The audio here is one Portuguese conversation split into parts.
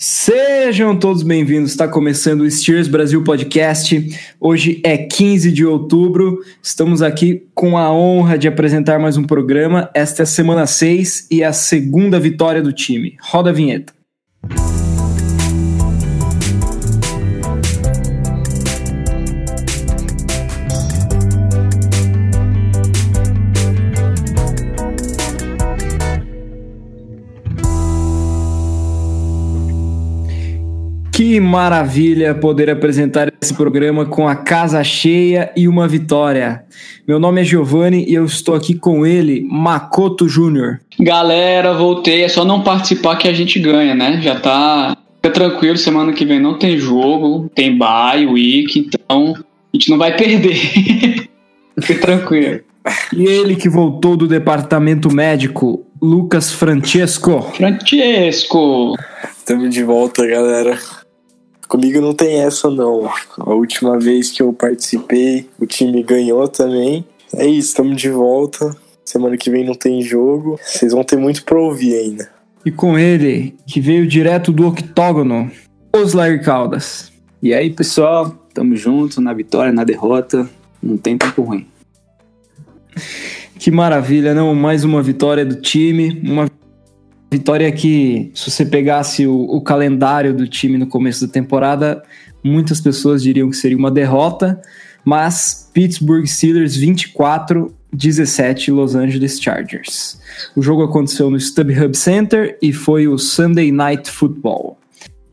Sejam todos bem-vindos. Está começando o Steers Brasil Podcast. Hoje é 15 de outubro. Estamos aqui com a honra de apresentar mais um programa. Esta é a semana 6 e a segunda vitória do time. Roda a vinheta. Que maravilha poder apresentar esse programa com a casa cheia e uma vitória. Meu nome é Giovanni e eu estou aqui com ele, Makoto Júnior. Galera, voltei. É só não participar que a gente ganha, né? Já tá. Fica tranquilo, semana que vem não tem jogo, tem bye, week, então a gente não vai perder. Fique tranquilo. E ele que voltou do departamento médico, Lucas Francesco. Francesco! Estamos de volta, galera. Comigo não tem essa, não. A última vez que eu participei, o time ganhou também. É isso, estamos de volta. Semana que vem não tem jogo. Vocês vão ter muito pra ouvir ainda. E com ele, que veio direto do octógono, Oslair Caldas. E aí, pessoal, tamo junto na vitória, na derrota. Não tem tempo ruim. Que maravilha, não? Mais uma vitória do time, uma Vitória que, se você pegasse o, o, calendário do time no começo da temporada, muitas pessoas diriam que seria uma derrota, mas Pittsburgh Steelers 24, 17 Los Angeles Chargers. O jogo aconteceu no StubHub Center e foi o Sunday Night Football.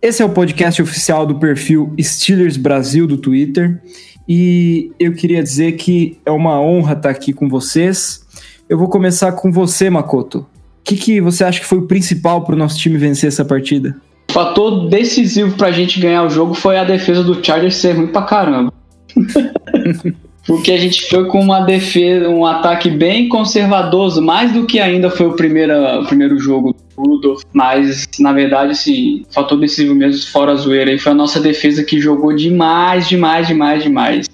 Esse é o podcast oficial do perfil Steelers Brasil do Twitter e eu queria dizer que é uma honra estar aqui com vocês. Eu vou começar com você, Makoto que, que você acha que foi o principal para o nosso time vencer essa partida? O fator decisivo para a gente ganhar o jogo foi a defesa do Chargers ser ruim pra caramba. Porque a gente foi com uma defesa, um ataque bem conservadoso, mais do que ainda foi o primeiro, o primeiro jogo do Rudolph. Mas, na verdade, assim, fator decisivo mesmo, fora a zoeira, e foi a nossa defesa que jogou demais, demais, demais, demais.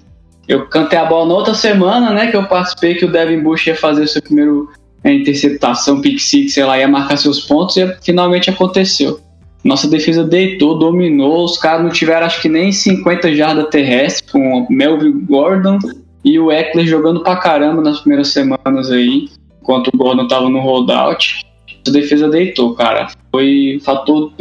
Eu cantei a bola na outra semana, né, que eu participei, que o Devin Bush ia fazer o seu primeiro a interceptação, pick six, lá, ia marcar seus pontos e finalmente aconteceu. Nossa defesa deitou, dominou, os caras não tiveram acho que nem 50 jardas terrestres com o Melvin Gordon e o Eckler jogando pra caramba nas primeiras semanas aí, enquanto o Gordon tava no holdout. A defesa deitou, cara. Foi fator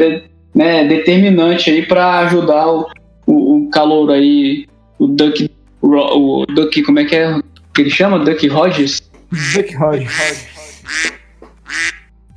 né, determinante aí para ajudar o, o, o calor aí, o Duck, o Duck, como é que é que ele chama? Duck Rogers? Rogers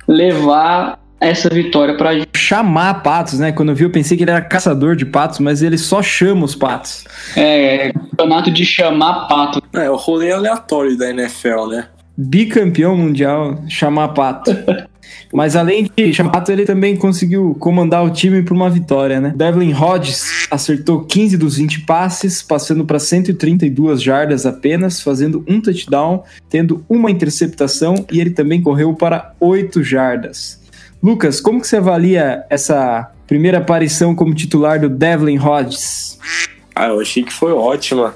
levar essa vitória pra gente. Chamar patos, né? Quando eu vi, eu pensei que ele era caçador de patos, mas ele só chama os patos. É, campeonato de chamar pato. É, o rolê aleatório da NFL, né? Bicampeão mundial, chamar pato. Mas além de chamar, ele também conseguiu comandar o time para uma vitória, né? Devlin Hodges acertou 15 dos 20 passes, passando para 132 jardas apenas, fazendo um touchdown, tendo uma interceptação e ele também correu para 8 jardas. Lucas, como que você avalia essa primeira aparição como titular do Devlin Hodges? Ah, eu achei que foi ótima.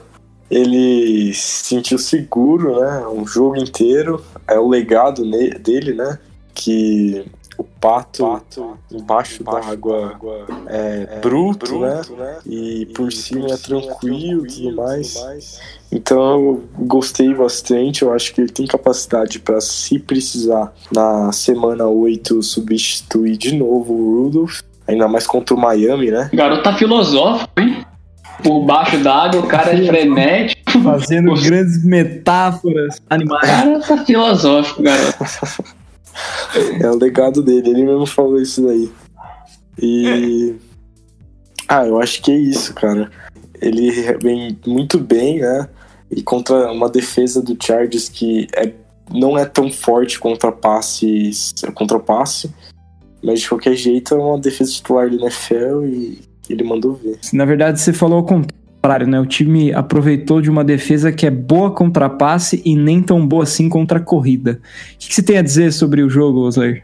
Ele se sentiu seguro, né? Um jogo inteiro. É o legado dele, né? Que o pato, pato embaixo, da água, água é, é bruto, bruto né? né? E, e por cima é tranquilo e tudo mais. mais. Então eu gostei bastante, eu acho que ele tem capacidade para, se precisar, na semana 8 substituir de novo o Rudolph, ainda mais contra o Miami, né? Garota filosófico, hein? Por baixo d'água, o cara é frenético. Fazendo grandes metáforas animais. O cara tá filosófico, garoto. é o legado dele, ele mesmo falou isso daí. E. Ah, eu acho que é isso, cara. Ele vem muito bem, né? E contra uma defesa do Chargers que é, não é tão forte contra passes, contra passe, mas de qualquer jeito é uma defesa titular do NFL e ele mandou ver. Na verdade, você falou contrário contrário, né? O time aproveitou de uma defesa que é boa contra passe e nem tão boa assim contra corrida. O que, você tem a dizer sobre o jogo, Osler?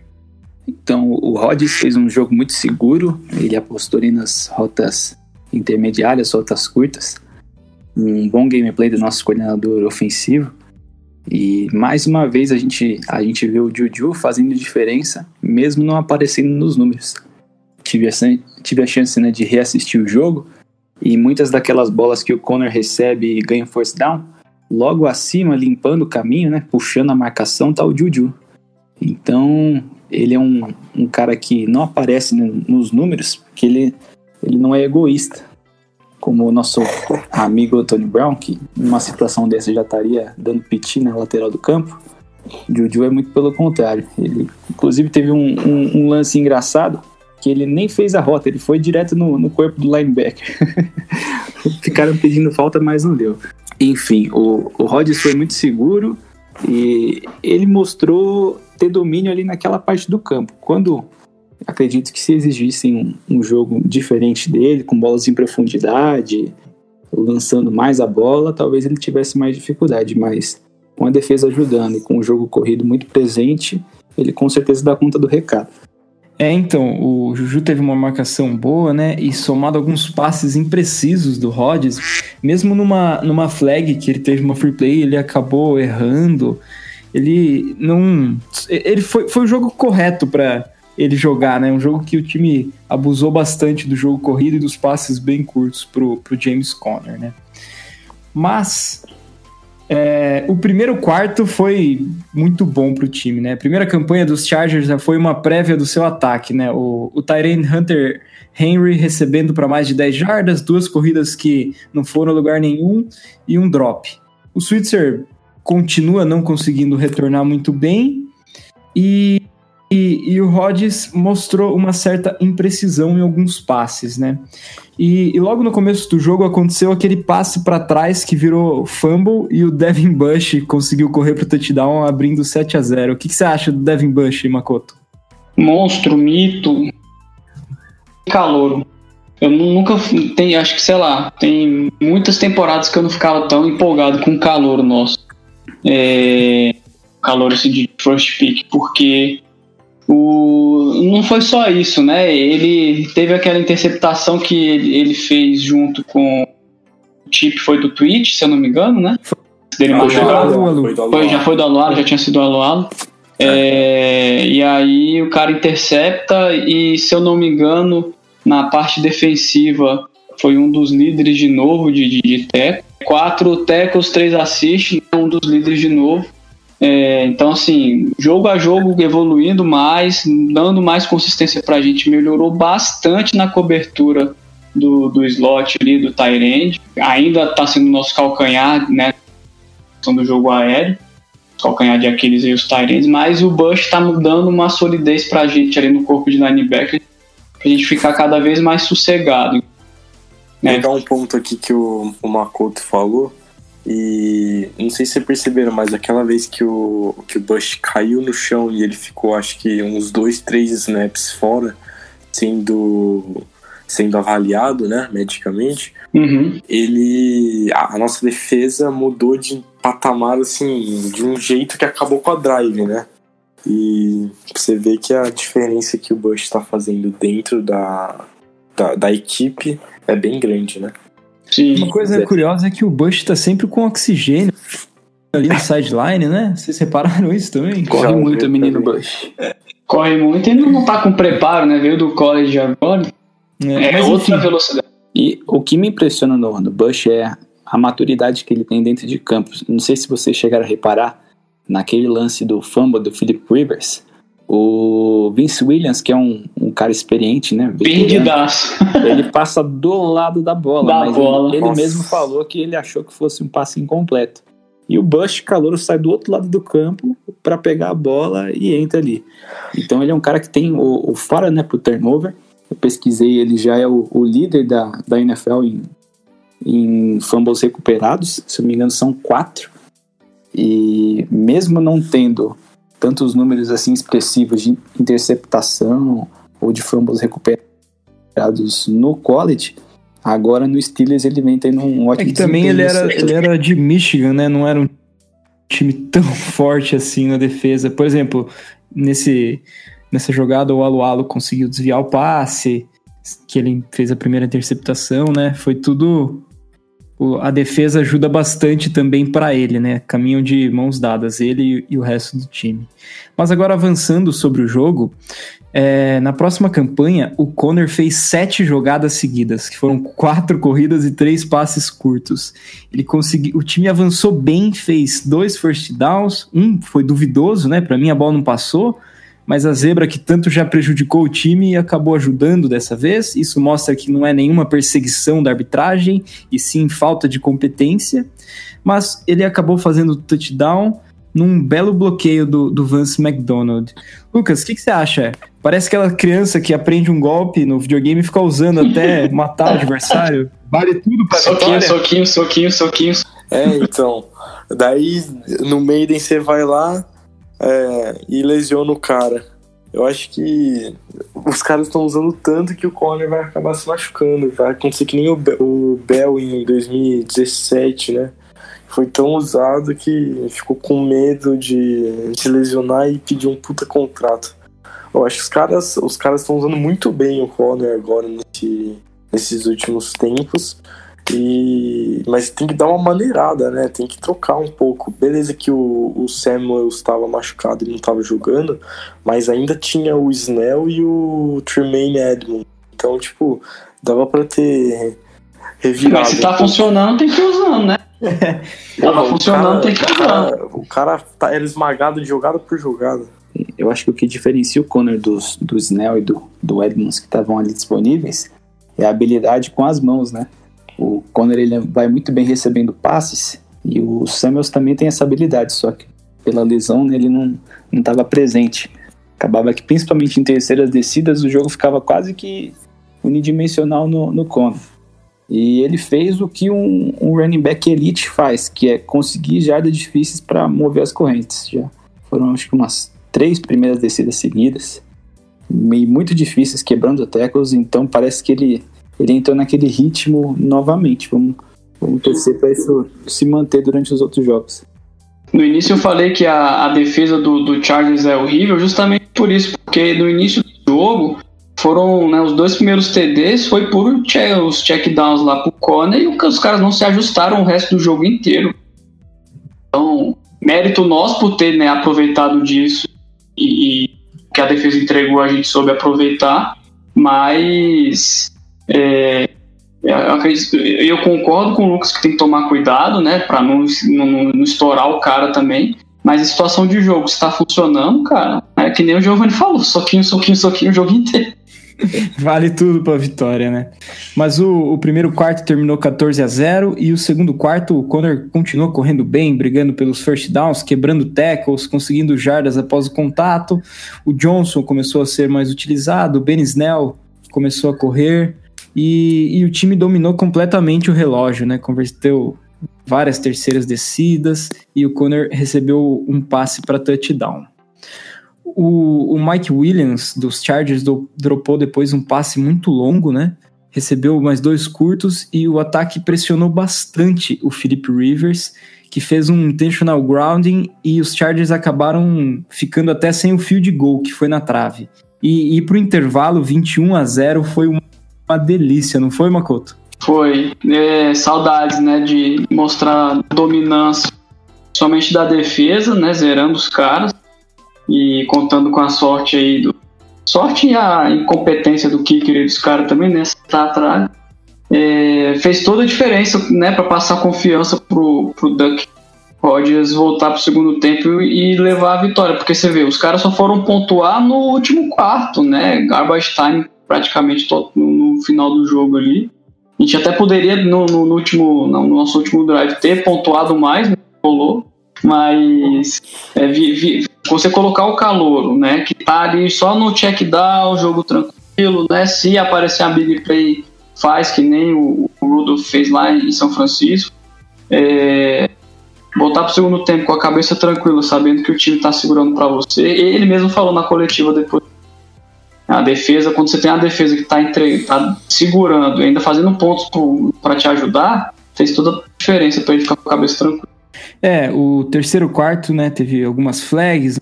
Então, o Rodgers fez um jogo muito seguro, ele apostou nas rotas intermediárias, rotas curtas. Um bom gameplay do nosso coordenador ofensivo. E mais uma vez a gente, a gente vê o Juju fazendo diferença, mesmo não aparecendo nos números. tive a, tive a chance né, de reassistir o jogo e muitas daquelas bolas que o Conor recebe e ganha force down, logo acima, limpando o caminho, né, puxando a marcação, tá o Juju. Então, ele é um, um cara que não aparece nos números, porque ele, ele não é egoísta. Como o nosso amigo Tony Brown, que numa situação dessa já estaria dando piti na lateral do campo. Juju é muito pelo contrário. Ele, inclusive, teve um, um, um lance engraçado que ele nem fez a rota, ele foi direto no, no corpo do linebacker. Ficaram pedindo falta, mas não deu. Enfim, o, o Rodgers foi muito seguro e ele mostrou ter domínio ali naquela parte do campo. Quando acredito que se exigissem um, um jogo diferente dele, com bolas em profundidade, lançando mais a bola, talvez ele tivesse mais dificuldade, mas com a defesa ajudando e com o jogo corrido muito presente, ele com certeza dá conta do recado. É, então, o Juju teve uma marcação boa, né? E somado alguns passes imprecisos do Rodgers, mesmo numa, numa flag que ele teve uma free play, ele acabou errando. Ele não. Ele foi, foi o jogo correto para ele jogar, né? Um jogo que o time abusou bastante do jogo corrido e dos passes bem curtos pro, pro James Conner, né? Mas é, o primeiro quarto foi muito bom para o time, né? A primeira campanha dos Chargers foi uma prévia do seu ataque, né? O, o Hunter Henry recebendo para mais de 10 jardas, duas corridas que não foram a lugar nenhum e um drop. O Switzer continua não conseguindo retornar muito bem e e, e, o Rodgers mostrou uma certa imprecisão em alguns passes, né? E, e logo no começo do jogo aconteceu aquele passe para trás que virou fumble e o Devin Bush conseguiu correr pro touchdown abrindo 7 a 0 O que, que você acha do Devin Bush, Makoto? Monstro, mito, calor. Eu nunca tem, acho que sei lá, tem muitas temporadas que eu não ficava tão empolgado com o calor nosso. É, calor assim, de first pick, porque o, não foi só isso, né? Ele teve aquela interceptação que ele, ele fez junto com o Chip, foi do Twitch, se eu não me engano, né? Dele Foi do foi Foi, já foi do Alualo, já tinha sido do Alualo. É, e aí o cara intercepta e, se eu não me engano, na parte defensiva foi um dos líderes de novo de, de, de teco. Quatro tecos, três assists, um dos líderes de novo. É, então, assim, jogo a jogo evoluindo mais, dando mais consistência para a gente, melhorou bastante na cobertura do, do slot ali, do Tyrande. Ainda está sendo nosso calcanhar, né? Do jogo aéreo, calcanhar de Aquiles e os Tyrands, mas o Bush está dando uma solidez para a gente ali no corpo de linebacker, para a gente ficar cada vez mais sossegado. Né? Pegar um ponto aqui que o, o Makoto falou e não sei se vocês perceberam, mas aquela vez que o, que o Bush caiu no chão e ele ficou, acho que uns dois, três snaps fora, sendo, sendo avaliado, né, medicamente, uhum. ele. A, a, nossa defesa mudou de patamar, assim, de um jeito que acabou com a drive, né? E você vê que a diferença que o Bush está fazendo dentro da, da, da equipe é bem grande, né? Sim. Uma coisa é. curiosa é que o Bush tá sempre com oxigênio ali no sideline, né? Vocês repararam isso também? Corre Já muito o menino Bush. Corre muito e não tá com preparo, né? Veio do college agora. É, é outra enfim. velocidade. E o que me impressiona no, no Bush é a maturidade que ele tem dentro de campo. Não sei se vocês chegaram a reparar naquele lance do fumble do Philip Rivers. O Vince Williams, que é um, um cara experiente, né? Perdidaço. Ele passa do lado da bola, da mas bola. ele, ele mesmo falou que ele achou que fosse um passe incompleto. E o Bush Calouro sai do outro lado do campo para pegar a bola e entra ali. Então ele é um cara que tem o, o fora né, pro turnover. Eu pesquisei, ele já é o, o líder da, da NFL em, em fumbles recuperados. Se eu não me engano, são quatro. E mesmo não tendo tantos números assim expressivos de interceptação ou de fumbles recuperados no college, agora no Steelers ele vem tendo um ótimo É que também ele era, ele era de Michigan, né? Não era um time tão forte assim na defesa. Por exemplo, nesse, nessa jogada o Alualo conseguiu desviar o passe, que ele fez a primeira interceptação, né? Foi tudo a defesa ajuda bastante também para ele, né? Caminham de mãos dadas, ele e o resto do time. Mas agora avançando sobre o jogo, é, na próxima campanha, o Conner fez sete jogadas seguidas, que foram quatro corridas e três passes curtos. Ele conseguiu, o time avançou bem, fez dois first downs, um foi duvidoso, né? Para mim a bola não passou, mas a zebra que tanto já prejudicou o time acabou ajudando dessa vez. Isso mostra que não é nenhuma perseguição da arbitragem, e sim falta de competência. Mas ele acabou fazendo touchdown num belo bloqueio do, do Vance McDonald. Lucas, o que, que, você acha? Parece aquela criança que aprende um golpe no videogame e fica usando até matar o adversário. Vale tudo pra soquinho, vitória. Soquinho, soquinho, soquinho. É, então. Daí no Maiden você vai lá, é, e lesiona o cara. Eu acho que os caras estão usando tanto que o Conner vai acabar se machucando. Vai acontecer que nem o, o Bell em 2017, né? Foi tão usado que ficou com medo de se lesionar e pedir um puta contrato. Eu acho que os caras os caras estão usando muito bem o Conner agora nesse, nesses últimos tempos. E, mas tem que dar uma maneirada, né? Tem que trocar um pouco. Beleza que o, o Samuel estava machucado e não estava jogando, mas ainda tinha o Snell e o Tremaine Edmond. Então, tipo, dava para ter revirado. Mas se tá funcionando, tem que ir usando, né? Tava funcionando, cara, tem que ir usando. O cara tá, era esmagado de jogada por jogada. Eu acho que o que diferencia o Conner dos, do Snell e do, do Edmonds que estavam ali disponíveis é a habilidade com as mãos, né? O Conner ele vai muito bem recebendo passes e o Samuels também tem essa habilidade, só que pela lesão né, ele não estava presente. Acabava que, principalmente em terceiras descidas, o jogo ficava quase que unidimensional no, no Conner. E ele fez o que um, um running back elite faz, que é conseguir jardas difíceis para mover as correntes. Já foram acho que umas três primeiras descidas seguidas, e muito difíceis, quebrando tackles, então parece que ele ele entrou naquele ritmo novamente. Vamos, vamos torcer para isso se manter durante os outros jogos. No início eu falei que a, a defesa do, do Chargers é horrível, justamente por isso, porque no início do jogo foram né, os dois primeiros TDs foi por os checkdowns lá pro Conner e os caras não se ajustaram o resto do jogo inteiro. Então, mérito nosso por ter né, aproveitado disso e, e que a defesa entregou a gente soube aproveitar, mas é, eu, acredito, eu concordo com o Lucas que tem que tomar cuidado, né, para não, não, não, estourar o cara também. Mas a situação de jogo está funcionando, cara, é que nem o Giovanni falou, soquinho, soquinho, soquinho o jogo inteiro. Vale tudo pra vitória, né? Mas o, o, primeiro quarto terminou 14 a 0 e o segundo quarto o Conor continuou correndo bem, brigando pelos first downs, quebrando tackles, conseguindo jardas após o contato. O Johnson começou a ser mais utilizado, o Ben Snell começou a correr. E, e o time dominou completamente o relógio, né? Converteu várias terceiras descidas e o Conner recebeu um passe para touchdown. O, o, Mike Williams dos Chargers do, dropou depois um passe muito longo, né? Recebeu mais dois curtos e o ataque pressionou bastante o Philip Rivers, que fez um intentional grounding e os Chargers acabaram ficando até sem o field goal, que foi na trave. E, e para o intervalo, 21 a 0 foi uma uma delícia, não foi, Makoto? Foi. É, saudades, né, de mostrar dominância somente da defesa, né, zerando os caras e contando com a sorte aí do sorte e a incompetência do kicker e dos caras também, né, tá atrás. É, fez toda a diferença, né, para passar confiança pro, pro Duck Rodgers voltar pro segundo tempo e levar a vitória, porque você vê, os caras só foram pontuar no último quarto, né, garbage time praticamente no, no final do jogo ali. A gente até poderia, no, no, no último, no nosso último drive, ter pontuado mais, não rolou, mas é, vi, vi, você colocar o calouro, né, que tá ali só no check down, jogo tranquilo, né, se aparecer a big play, faz que nem o, o Rudolph fez lá em São Francisco, é, voltar pro segundo tempo com a cabeça tranquila, sabendo que o time tá segurando para você, ele mesmo falou na coletiva depois a defesa, quando você tem a defesa que está tá segurando e ainda fazendo pontos para te ajudar, fez toda a diferença para ele ficar com a cabeça tranquila. É, o terceiro quarto, né, teve algumas flags,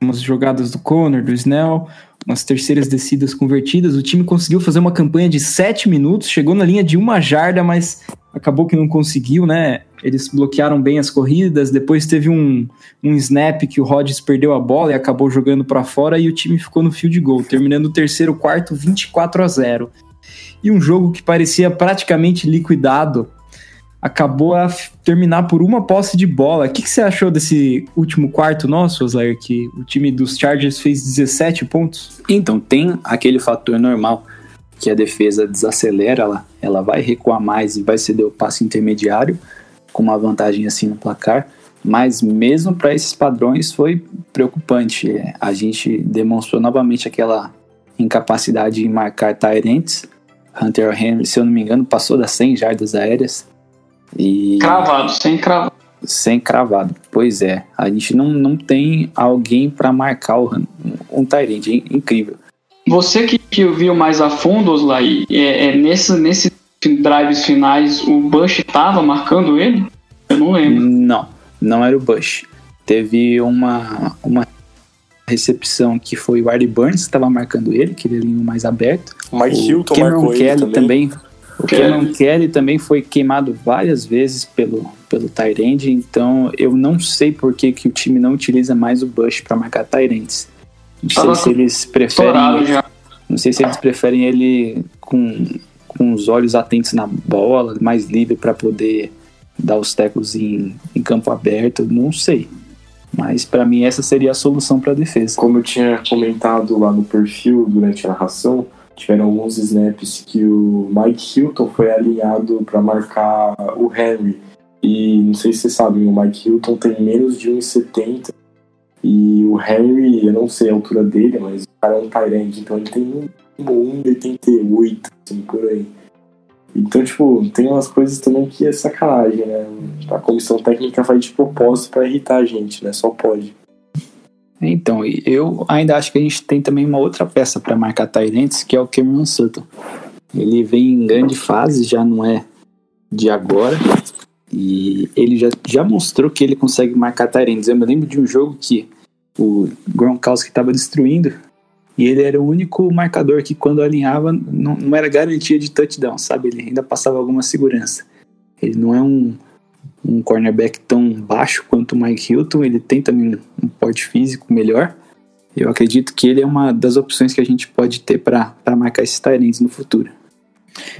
algumas jogadas do Conor, do Snell. Umas terceiras descidas convertidas. O time conseguiu fazer uma campanha de sete minutos, chegou na linha de uma jarda, mas acabou que não conseguiu, né? Eles bloquearam bem as corridas. Depois teve um, um snap que o Rodgers perdeu a bola e acabou jogando para fora e o time ficou no field goal, terminando o terceiro quarto 24 a 0. E um jogo que parecia praticamente liquidado acabou a terminar por uma posse de bola. O que, que você achou desse último quarto nosso, Osler, que o time dos Chargers fez 17 pontos? Então, tem aquele fator normal que a defesa desacelera, ela, ela vai recuar mais e vai ceder o passe intermediário com uma vantagem assim no placar, mas mesmo para esses padrões foi preocupante. A gente demonstrou novamente aquela incapacidade de marcar Tyrants. Hunter Henry, se eu não me engano, passou das 100 jardas aéreas. E... Cravado, sem cravado. Sem cravado, pois é. A gente não, não tem alguém para marcar o, um Tyrant, incrível. Você que, que viu mais a fundo, Oslai, é, é, nesse, nesse drives finais o Bush estava marcando ele? Eu não lembro. Não, não era o Bush. Teve uma, uma recepção que foi o Artie Burns que estava marcando ele, que ele é mais aberto. Mike o Hilton Cameron marcou Kelly ele também. também. O Cameron Kelly também foi queimado várias vezes pelo, pelo Tyrande, então eu não sei por que, que o time não utiliza mais o Bush para marcar Tyrands. Não sei se eles preferem. Não sei se eles preferem ele com, com os olhos atentos na bola, mais livre para poder dar os tecos em, em campo aberto, não sei. Mas para mim essa seria a solução para a defesa. Como eu tinha comentado lá no perfil durante a narração, tiveram alguns snaps que o Mike Hilton foi alinhado para marcar o Henry. E não sei se vocês sabem, o Mike Hilton tem menos de 1,70 e o Henry, eu não sei a altura dele, mas o cara é um Tyrant, então ele tem 1,88, assim, por aí. Então, tipo, tem umas coisas também que é sacanagem, né? A comissão técnica faz de propósito para irritar a gente, né? Só pode. Então, eu ainda acho que a gente tem também uma outra peça para marcar Tyrants, que é o Cameron Sutton. Ele vem em grande fase, já não é de agora. E ele já, já mostrou que ele consegue marcar Tyrants. Eu me lembro de um jogo que o Gronkowski estava destruindo e ele era o único marcador que quando alinhava não, não era garantia de touchdown, sabe? Ele ainda passava alguma segurança. Ele não é um, um cornerback tão baixo quanto o Mike Hilton, ele tem também um porte físico melhor. Eu acredito que ele é uma das opções que a gente pode ter para marcar esses Tyrants no futuro.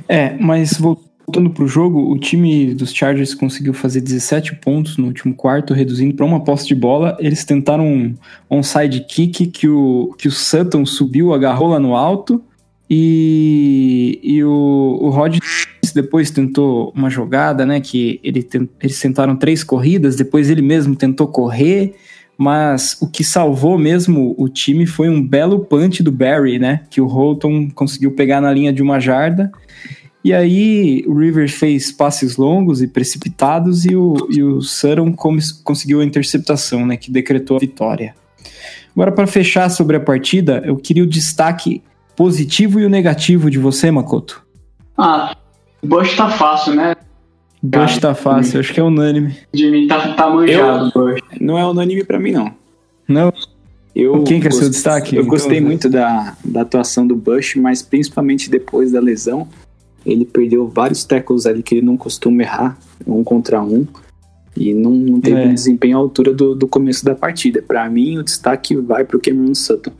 É, mas voltando para o jogo, o time dos Chargers conseguiu fazer 17 pontos no último quarto, reduzindo para uma posse de bola. Eles tentaram um onside kick que o, que o Sutton subiu, agarrou lá no alto. E, e o, o Rod depois tentou uma jogada, né? Que ele tent, eles tentaram três corridas, depois ele mesmo tentou correr, mas o que salvou mesmo o time foi um belo punch do Barry, né? Que o Holton conseguiu pegar na linha de uma jarda. E aí o Rivers fez passes longos e precipitados e o, e o Sutton conseguiu a interceptação, né? Que decretou a vitória. Agora, para fechar sobre a partida, eu queria o destaque positivo e o negativo de você, Makoto. Ah, Bush tá fácil, né? Bush tá fácil, acho que é unânime. Jimmy tá, tá manjado, eu, Bush. Não é unânime pra mim, não. Não? Eu Quem que é seu destaque? Eu então, gostei muito da, da atuação do Bush, mas principalmente depois da lesão. Ele perdeu vários tackles ali que ele não costuma errar, um contra um. E não, não teve é. um desempenho à altura do, do começo da partida. Para mim, o destaque vai pro Cameron Sutton,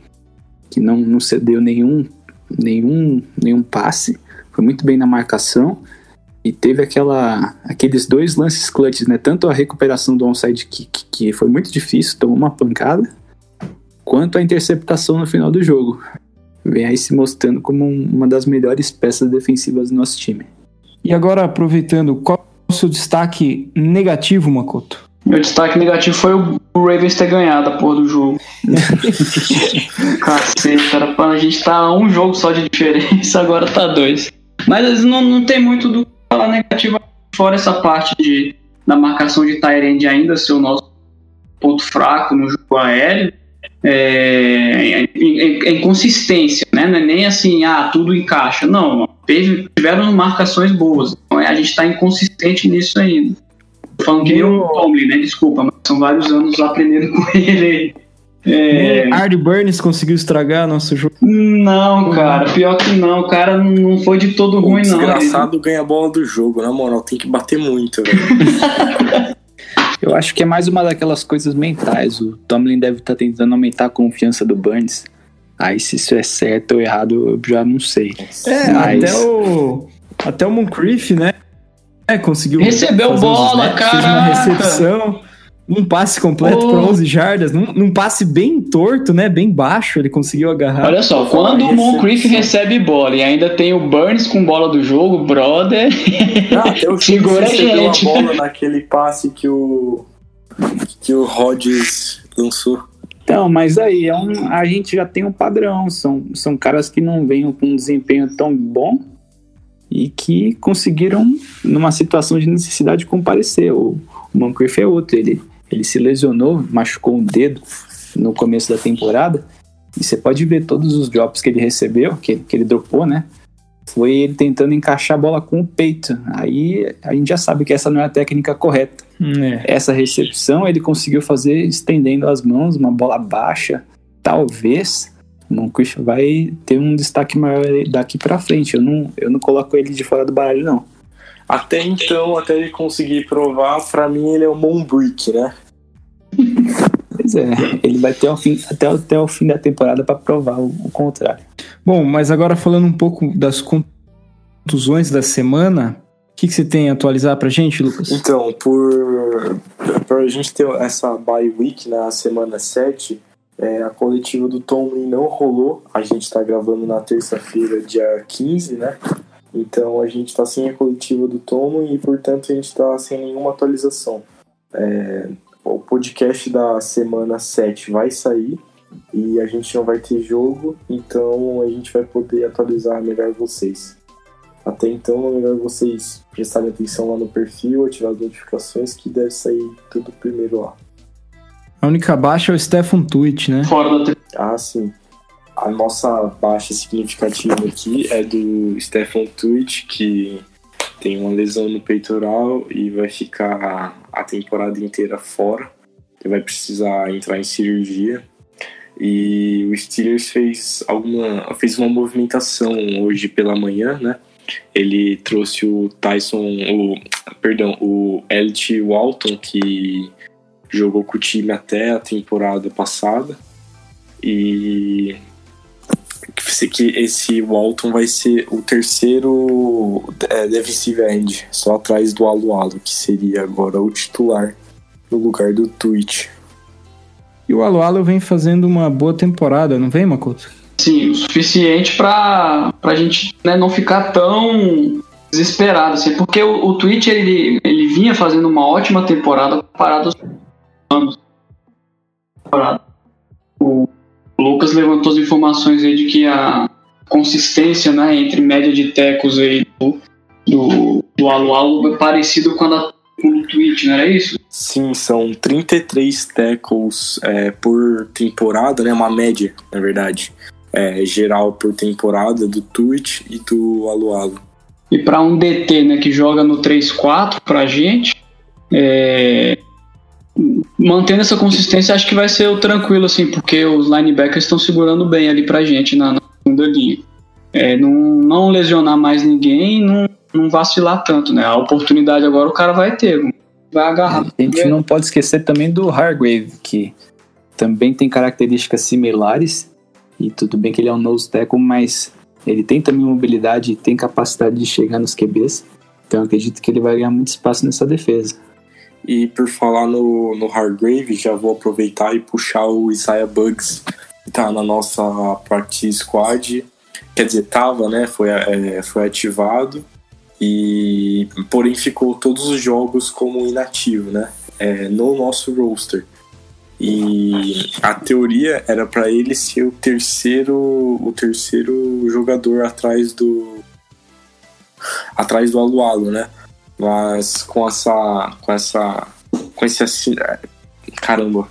que não, não cedeu nenhum, nenhum, nenhum passe foi muito bem na marcação e teve aquela, aqueles dois lances clutches, né? Tanto a recuperação do onside kick, que foi muito difícil, tomou uma pancada, quanto a interceptação no final do jogo. Vem aí se mostrando como uma das melhores peças defensivas do nosso time. E agora, aproveitando, qual é o seu destaque negativo, Makoto? Meu destaque negativo foi o Ravens ter ganhado a porra do jogo. Cacete, era pra a gente tá a um jogo só de diferença, agora tá dois. Mas não, não tem muito do que falar negativo, fora essa parte de, da marcação de Tyrande ainda ser o nosso ponto fraco no jogo aéreo. É, é, é, inconsistência, né? Não é nem assim, ah, tudo encaixa. Não, teve, tiveram marcações boas. Então a gente está inconsistente nisso ainda. Falando que nem o Tomlin, né? Desculpa, mas são vários anos aprendendo com ele. É... Ard Burns conseguiu estragar nosso jogo. Não, cara, pior que não. O cara não foi de todo o ruim, não. Desgraçado ganha a bola do jogo, na moral, tem que bater muito, Eu acho que é mais uma daquelas coisas mentais. O Tomlin deve estar tá tentando aumentar a confiança do Burns. Aí se isso é certo ou errado, eu já não sei. É, Mas... até o. Até o Moncrief, né? É, conseguiu. Recebeu bola, cara. Fez uma recepção. Um passe completo oh. para 11 jardas, num, num, passe bem torto, né? Bem baixo, ele conseguiu agarrar. Olha só, quando o Moncrief recebe bola e ainda tem o Burns com bola do jogo, brother. Ah, o segura a gente. a bola naquele passe que o que o Rodgers lançou. Então, mas aí é um, a gente já tem um padrão. São, são caras que não vêm com um desempenho tão bom e que conseguiram, numa situação de necessidade, comparecer. O, o Moncrief é outro. Ele, ele se lesionou, machucou um dedo no começo da temporada. E você pode ver todos os drops que ele recebeu, que, que ele dropou, né? Foi ele tentando encaixar a bola com o peito. Aí a gente já sabe que essa não é a técnica correta. É. Essa recepção ele conseguiu fazer estendendo as mãos, uma bola baixa. Talvez o Moncrief vai ter um destaque maior daqui para frente. Eu não, eu não coloco ele de fora do baralho, não. Até então, até ele conseguir provar, para mim ele é o Monbrick, né? Pois é, ele vai ter fim, até, até o fim da temporada para provar o, o, contrário. Bom, mas agora falando um pouco das contusões da semana, o que, que você tem a atualizar pra gente, Lucas? Então, por, por a gente ter essa bye week na semana 7, é, a coletiva do Tomlin não rolou. A gente está gravando na terça-feira, dia 15, né? Então a gente está sem a coletiva do Tomlin e, portanto, a gente está sem nenhuma atualização. É, o podcast da semana 7 vai sair e a gente não vai ter jogo, então a gente vai poder atualizar melhor vocês. Até então é melhor vocês prestarem atenção lá no perfil, ativar as notificações que deve sair tudo primeiro lá. A única baixa é o Stefan Twitch, né? Fora da Ah, sim. A nossa baixa significativa aqui é do Stefan Twitch, que tem uma lesão no peitoral e vai ficar a temporada inteira fora. Ele vai precisar entrar em cirurgia. E o Steelers fez alguma fez uma movimentação hoje pela manhã, né? Ele trouxe o Tyson, o perdão, o Elliot Walton que jogou com o time até a temporada passada. E que esse Walton vai ser o terceiro é, defensive end, só atrás do Alualo, que seria agora o titular no lugar do Twitch. E o Alualo vem fazendo uma boa temporada, não vem, Makoto? Sim, o suficiente para a gente né, não ficar tão desesperado, assim, porque o, o Twitch ele, ele vinha fazendo uma ótima temporada comparado aos anos. O Lucas levantou as informações aí de que a consistência né, entre média de tecos aí do, do, do Alu é parecido com a da com o Twitch, não era isso? Sim, são 33 tackles é, por temporada, né? Uma média, na verdade. É, geral por temporada do Twitch e do Alualo. E para um DT, né, que joga no 3-4 pra gente, é, mantendo essa consistência, acho que vai ser o tranquilo, assim, porque os linebackers estão segurando bem ali pra gente na, na segunda linha. É, não, não lesionar mais ninguém, não, não vacilar tanto, né? A oportunidade agora o cara vai ter, vai agarrar. A gente não pode esquecer também do Hargrave, que também tem características similares, e tudo bem que ele é um nose tackle, mas ele tem também mobilidade e tem capacidade de chegar nos QBs, então acredito que ele vai ganhar muito espaço nessa defesa. E por falar no, no Hargrave, já vou aproveitar e puxar o Isaiah Bugs, que tá na nossa practice squad. Quer dizer, tava, né? Foi, é, foi ativado. E porém ficou todos os jogos como inativo, né? É, no nosso roster. E a teoria era para ele ser o terceiro, o terceiro jogador atrás do atrás do Alualo, né? Mas com essa. com essa. com esse assin... Caramba.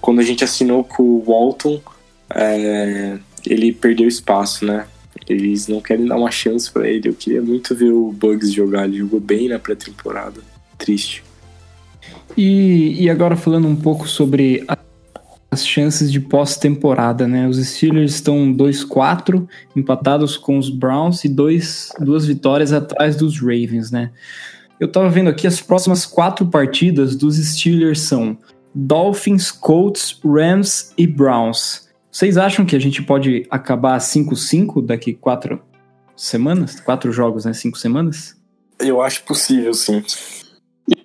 Quando a gente assinou com o Walton, é, ele perdeu espaço, né? Eles não querem dar uma chance para ele. Eu queria muito ver o Bugs jogar. Ele jogou bem na pré-temporada. Triste. E, e agora falando um pouco sobre a as chances de pós-temporada, né? Os Steelers estão 2-4, empatados com os Browns e dois, duas vitórias atrás dos Ravens, né? Eu tava vendo aqui as próximas quatro partidas dos Steelers são Dolphins, Colts, Rams e Browns. Vocês acham que a gente pode acabar 5-5 daqui quatro semanas? Quatro jogos, né? Cinco semanas? Eu acho possível, sim.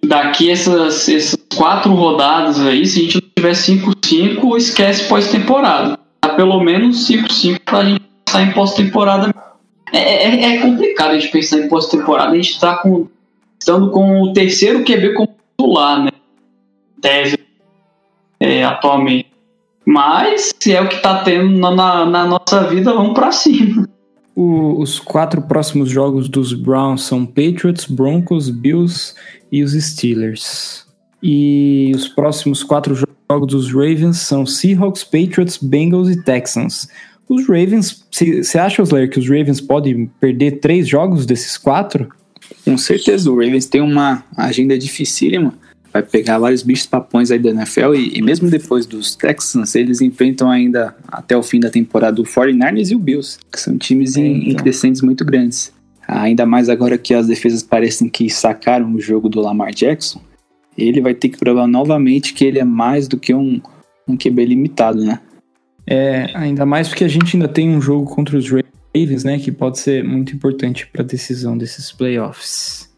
Daqui essas, essas quatro rodadas aí, se a gente não tiver 5-5, esquece pós-temporada. Pelo menos 5-5 pra gente pensar em pós-temporada. É, é, é, complicado a gente pensar em pós-temporada. A gente tá com, estando com o terceiro QB como titular, né? Tese é, atualmente. Mas, se é o que tá tendo na, na, na nossa vida, vamos para cima. O, os quatro próximos jogos dos Browns são Patriots, Broncos, Bills e os Steelers. E os próximos quatro jogos dos Ravens são Seahawks, Patriots, Bengals e Texans. Os Ravens, você acha, Osler, que os Ravens podem perder três jogos desses quatro? Com certeza, o Ravens tem uma agenda dificílima vai pegar vários bichos papões aí da NFL e, e, mesmo depois dos Texans, eles enfrentam ainda até o fim da temporada o 49ers e o Bills, que são times em, então. em crescentes muito grandes. Ainda mais agora que as defesas parecem que sacaram o jogo do Lamar Jackson, ele vai ter que provar novamente que ele é mais do que um, um QB limitado, né? É, ainda mais porque a gente ainda tem um jogo contra os Ravens, né, que pode ser muito importante para a decisão desses playoffs.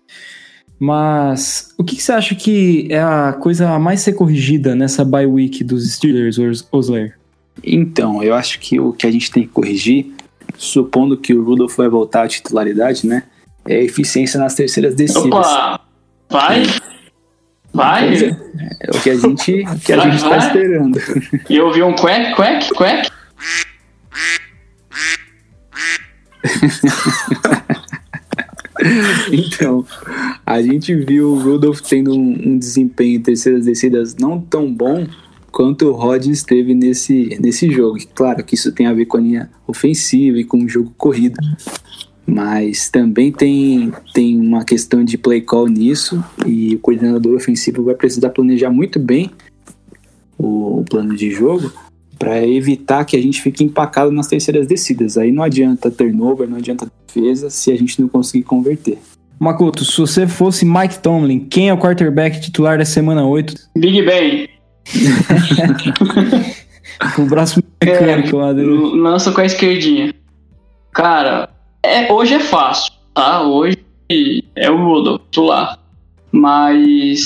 Mas o que, que, você acha que é a coisa a mais ser corrigida nessa bye week dos Steelers, Osler? Então, eu acho que o que a gente tem que corrigir, supondo que o Rudolph vai voltar à titularidade, né? É a eficiência nas terceiras descidas. Opa! Vai! Vai! É, é, o que a gente, o que a vai, gente está esperando. E eu ouvi um quack, quack, quack. então, a gente viu o Rudolph tendo um, desempenho em terceiras descidas não tão bom quanto o Rodgers teve nesse, nesse jogo. Claro que isso tem a ver com a linha ofensiva e com o jogo corrido. Mas também tem, tem uma questão de play call nisso e o coordenador ofensivo vai precisar planejar muito bem o, o plano de jogo para evitar que a gente fique empacado nas terceiras descidas. Aí não adianta turnover, não adianta defesa se a gente não conseguir converter. Makoto, se você fosse Mike Tomlin, quem é o quarterback titular da semana 8? Big Ben. com o braço mecânico é, lá dele. Lança com a esquerdinha. Cara, é, hoje é fácil, tá? Hoje é o Rudolph titular. Mas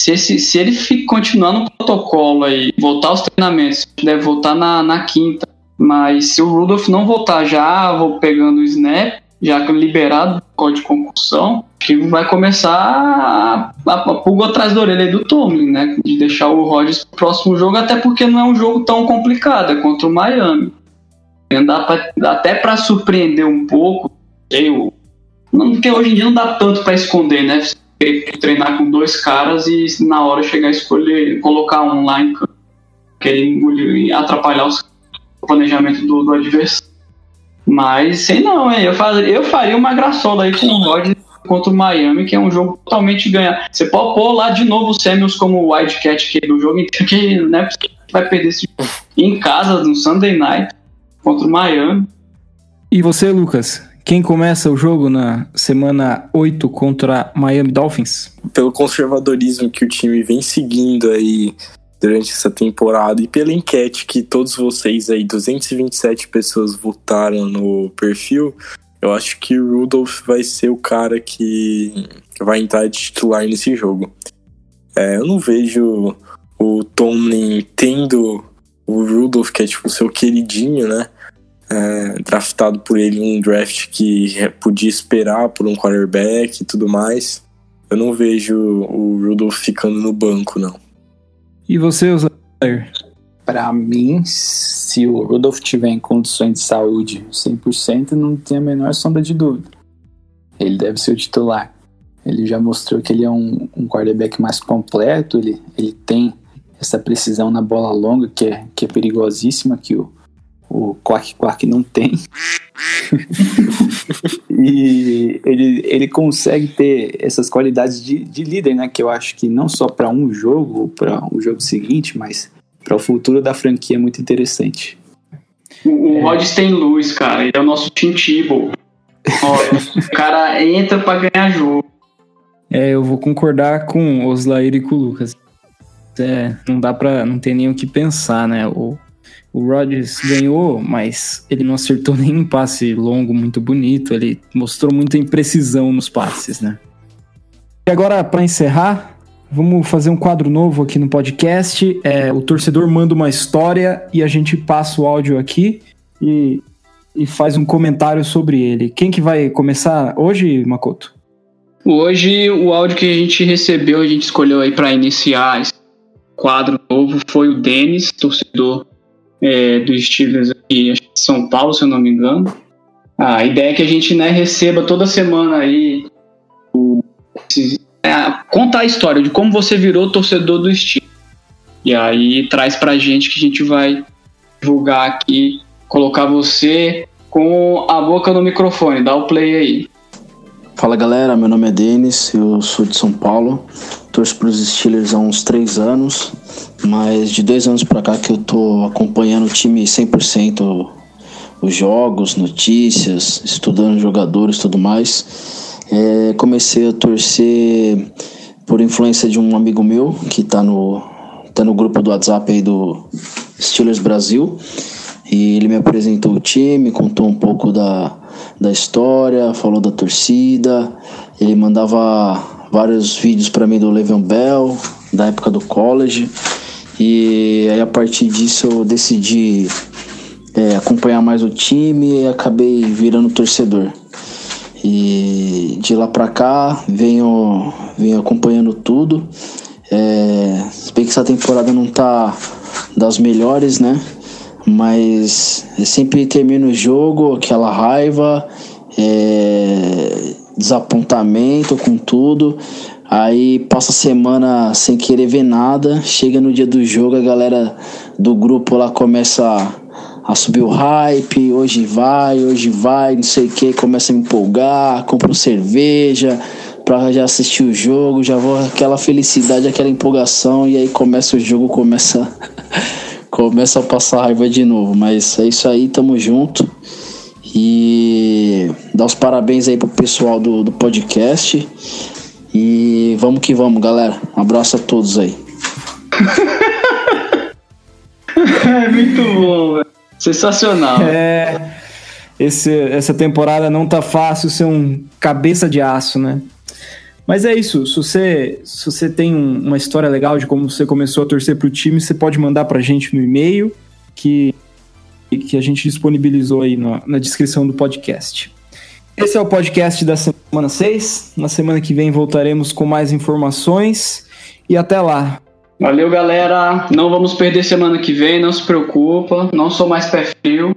se, esse, se ele fica, continuar no protocolo aí, voltar aos treinamentos, deve voltar na, na quinta. Mas se o Rudolph não voltar já, vou pegando o snap, já liberado do código de concussão, que vai começar a, a, pulga atrás da orelha do Tomlin, né? De deixar o Rodgers pro próximo jogo, até porque não é um jogo tão complicado, é contra o Miami. Pra, até para surpreender um pouco, eu, não, porque hoje em dia não dá tanto para esconder, né? treinar com dois caras e na hora chegar a escolher, colocar um lá em campo, engolir, atrapalhar os, o planejamento do, do adversário. Mas sei não, hein? Eu, faz, eu faria uma graçola aí com o Rod contra o Miami, que é um jogo totalmente ganhar. Você pode pôr lá de novo o Samuels como wildcat do jogo inteiro, que né, vai perder esse em casa no Sunday Night contra o Miami. E você, Lucas? Quem começa o jogo na semana 8 contra Miami Dolphins? Pelo conservadorismo que o time vem seguindo aí durante essa temporada e pela enquete que todos vocês aí, 227 pessoas votaram no perfil, eu acho que o Rudolph vai ser o cara que vai entrar de titular nesse jogo. É, eu não vejo o Tomlin tendo o Rudolph, que é tipo o seu queridinho, né? é, draftado por ele um draft que podia esperar por um quarterback e tudo mais. Eu não vejo o Rudolph ficando no banco, não. E você, Osair? Para mim, se o Rudolph tiver em condições de saúde 100%, não tem a menor sombra de dúvida. Ele deve ser o titular. Ele já mostrou que ele é um, um quarterback mais completo, ele, ele tem essa precisão na bola longa, que é, que é perigosíssima, que o, o Quark Quark não tem. e ele, ele consegue ter essas qualidades de, de líder, né? Que eu acho que não só para um jogo ou para o jogo seguinte, mas para o futuro da franquia muito interessante. O, o Rod tem luz, cara. Ele é o nosso Tim Tebow. o cara entra para ganhar jogo. É, eu vou concordar com o Oslair e com o Lucas. É, não dá pra. Não tem nem o que pensar, né? O, o Rodgers ganhou, mas ele não acertou nenhum passe longo muito bonito. Ele mostrou muita imprecisão nos passes, né? E agora, para encerrar, vamos fazer um quadro novo aqui no podcast. É, o torcedor manda uma história e a gente passa o áudio aqui e, e faz um comentário sobre ele. Quem que vai começar hoje, Makoto? Hoje, o áudio que a gente recebeu, a gente escolheu aí para iniciar esse quadro novo, foi o Denis, torcedor é, do Steelers aqui, São Paulo, se eu não me engano. A ideia é que a gente né, receba toda semana aí o, é, contar a história de como você virou torcedor do Steelers. E aí traz pra gente que a gente vai divulgar aqui, colocar você com a boca no microfone. Dá o play aí. Fala galera, meu nome é Denis, eu sou de São Paulo, torço para os Steelers há uns três anos, mas de dois anos para cá que eu tô acompanhando o time 100%, os jogos, notícias, estudando jogadores tudo mais. É, comecei a torcer por influência de um amigo meu que tá no, tá no grupo do WhatsApp aí do Steelers Brasil. E ele me apresentou o time, contou um pouco da, da história, falou da torcida. Ele mandava vários vídeos para mim do Le'Veon Bell, da época do college. E aí a partir disso eu decidi é, acompanhar mais o time e acabei virando torcedor. E de lá pra cá venho, venho acompanhando tudo. É, se bem que essa temporada não tá das melhores, né? mas sempre termino o jogo, aquela raiva, é, desapontamento com tudo. Aí passa a semana sem querer ver nada. Chega no dia do jogo, a galera do grupo lá começa a, subir o hype. Hoje vai, hoje vai, não sei o que. Começa a me empolgar, compro cerveja pra já assistir o jogo. Já vou aquela felicidade, aquela empolgação. E aí começa o jogo, começa começa a passar raiva de novo. Mas é isso aí, tamo junto. E dar os parabéns aí pro pessoal do, do podcast. E vamos que vamos, galera. Um abraço a todos aí. é muito bom, velho. Sensacional. É. Esse, essa temporada não tá fácil ser um cabeça de aço, né? Mas é isso. Se você, se você tem uma história legal de como você começou a torcer para o time, você pode mandar para a gente no e-mail que, que a gente disponibilizou aí na, na descrição do podcast. Esse é o podcast da semana 6. Na semana que vem voltaremos com mais informações. E até lá. Valeu, galera. Não vamos perder semana que vem, não se preocupa. Não sou mais pé frio.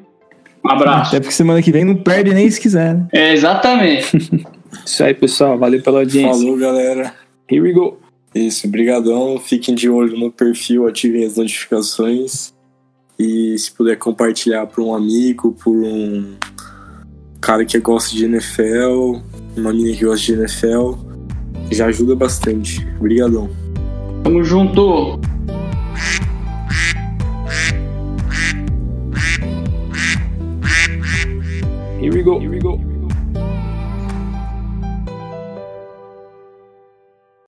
Um abraço. Até porque semana que vem não perde nem se quiser, né? É, exatamente. Isso aí, pessoal. Valeu pela audiência. Falou, galera. Here we go. Isso, brigadão. Fiquem de olho no perfil, ativem as notificações. E se puder compartilhar para um amigo, por um cara que gosta de NFL, uma menina que gosta de NFL, já ajuda bastante. Obrigadão. Tamo junto! Here we go. Here we go.